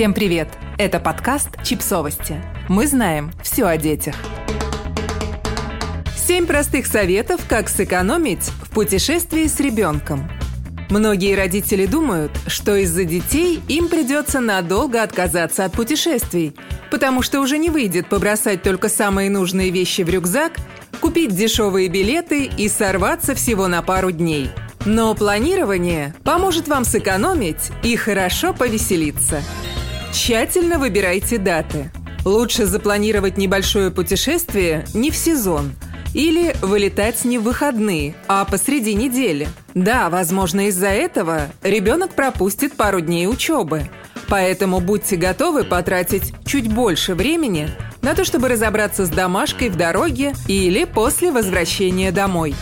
Всем привет! Это подкаст «Чипсовости». Мы знаем все о детях. Семь простых советов, как сэкономить в путешествии с ребенком. Многие родители думают, что из-за детей им придется надолго отказаться от путешествий, потому что уже не выйдет побросать только самые нужные вещи в рюкзак, купить дешевые билеты и сорваться всего на пару дней. Но планирование поможет вам сэкономить и хорошо повеселиться – Тщательно выбирайте даты. Лучше запланировать небольшое путешествие не в сезон или вылетать не в выходные, а посреди недели. Да, возможно, из-за этого ребенок пропустит пару дней учебы. Поэтому будьте готовы потратить чуть больше времени на то, чтобы разобраться с домашкой в дороге или после возвращения домой.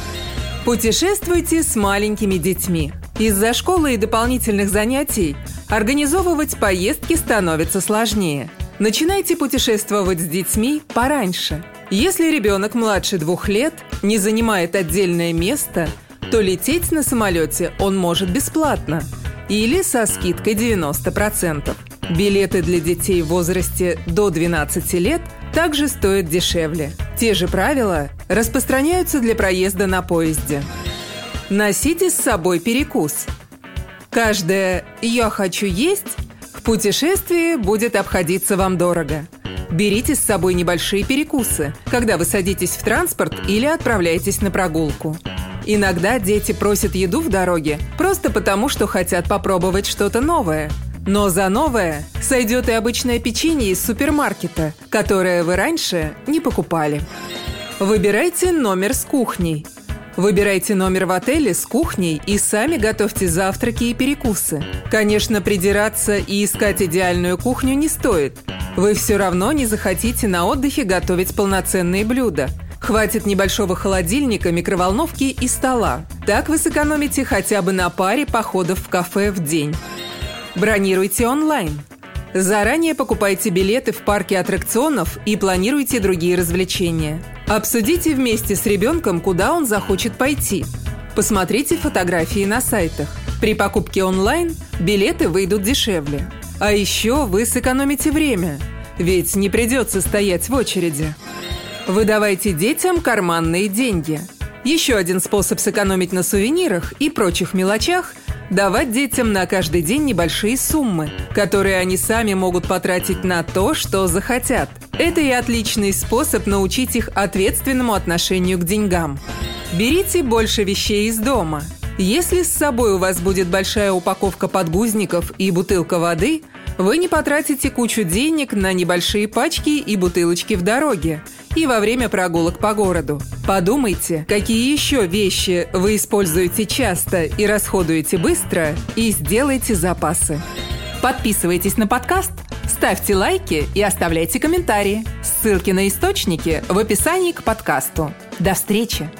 Путешествуйте с маленькими детьми. Из-за школы и дополнительных занятий организовывать поездки становится сложнее. Начинайте путешествовать с детьми пораньше. Если ребенок младше двух лет не занимает отдельное место, то лететь на самолете он может бесплатно или со скидкой 90%. Билеты для детей в возрасте до 12 лет также стоят дешевле. Те же правила распространяются для проезда на поезде. Носите с собой перекус. Каждое «я хочу есть» в путешествии будет обходиться вам дорого. Берите с собой небольшие перекусы, когда вы садитесь в транспорт или отправляетесь на прогулку. Иногда дети просят еду в дороге просто потому, что хотят попробовать что-то новое. Но за новое сойдет и обычное печенье из супермаркета, которое вы раньше не покупали. Выбирайте номер с кухней – Выбирайте номер в отеле с кухней и сами готовьте завтраки и перекусы. Конечно, придираться и искать идеальную кухню не стоит. Вы все равно не захотите на отдыхе готовить полноценные блюда. Хватит небольшого холодильника, микроволновки и стола. Так вы сэкономите хотя бы на паре походов в кафе в день. Бронируйте онлайн. Заранее покупайте билеты в парке аттракционов и планируйте другие развлечения. Обсудите вместе с ребенком, куда он захочет пойти. Посмотрите фотографии на сайтах. При покупке онлайн билеты выйдут дешевле. А еще вы сэкономите время, ведь не придется стоять в очереди. Выдавайте детям карманные деньги. Еще один способ сэкономить на сувенирах и прочих мелочах – давать детям на каждый день небольшие суммы, которые они сами могут потратить на то, что захотят. Это и отличный способ научить их ответственному отношению к деньгам. Берите больше вещей из дома. Если с собой у вас будет большая упаковка подгузников и бутылка воды, вы не потратите кучу денег на небольшие пачки и бутылочки в дороге – и во время прогулок по городу. Подумайте, какие еще вещи вы используете часто и расходуете быстро, и сделайте запасы. Подписывайтесь на подкаст, ставьте лайки и оставляйте комментарии. Ссылки на источники в описании к подкасту. До встречи!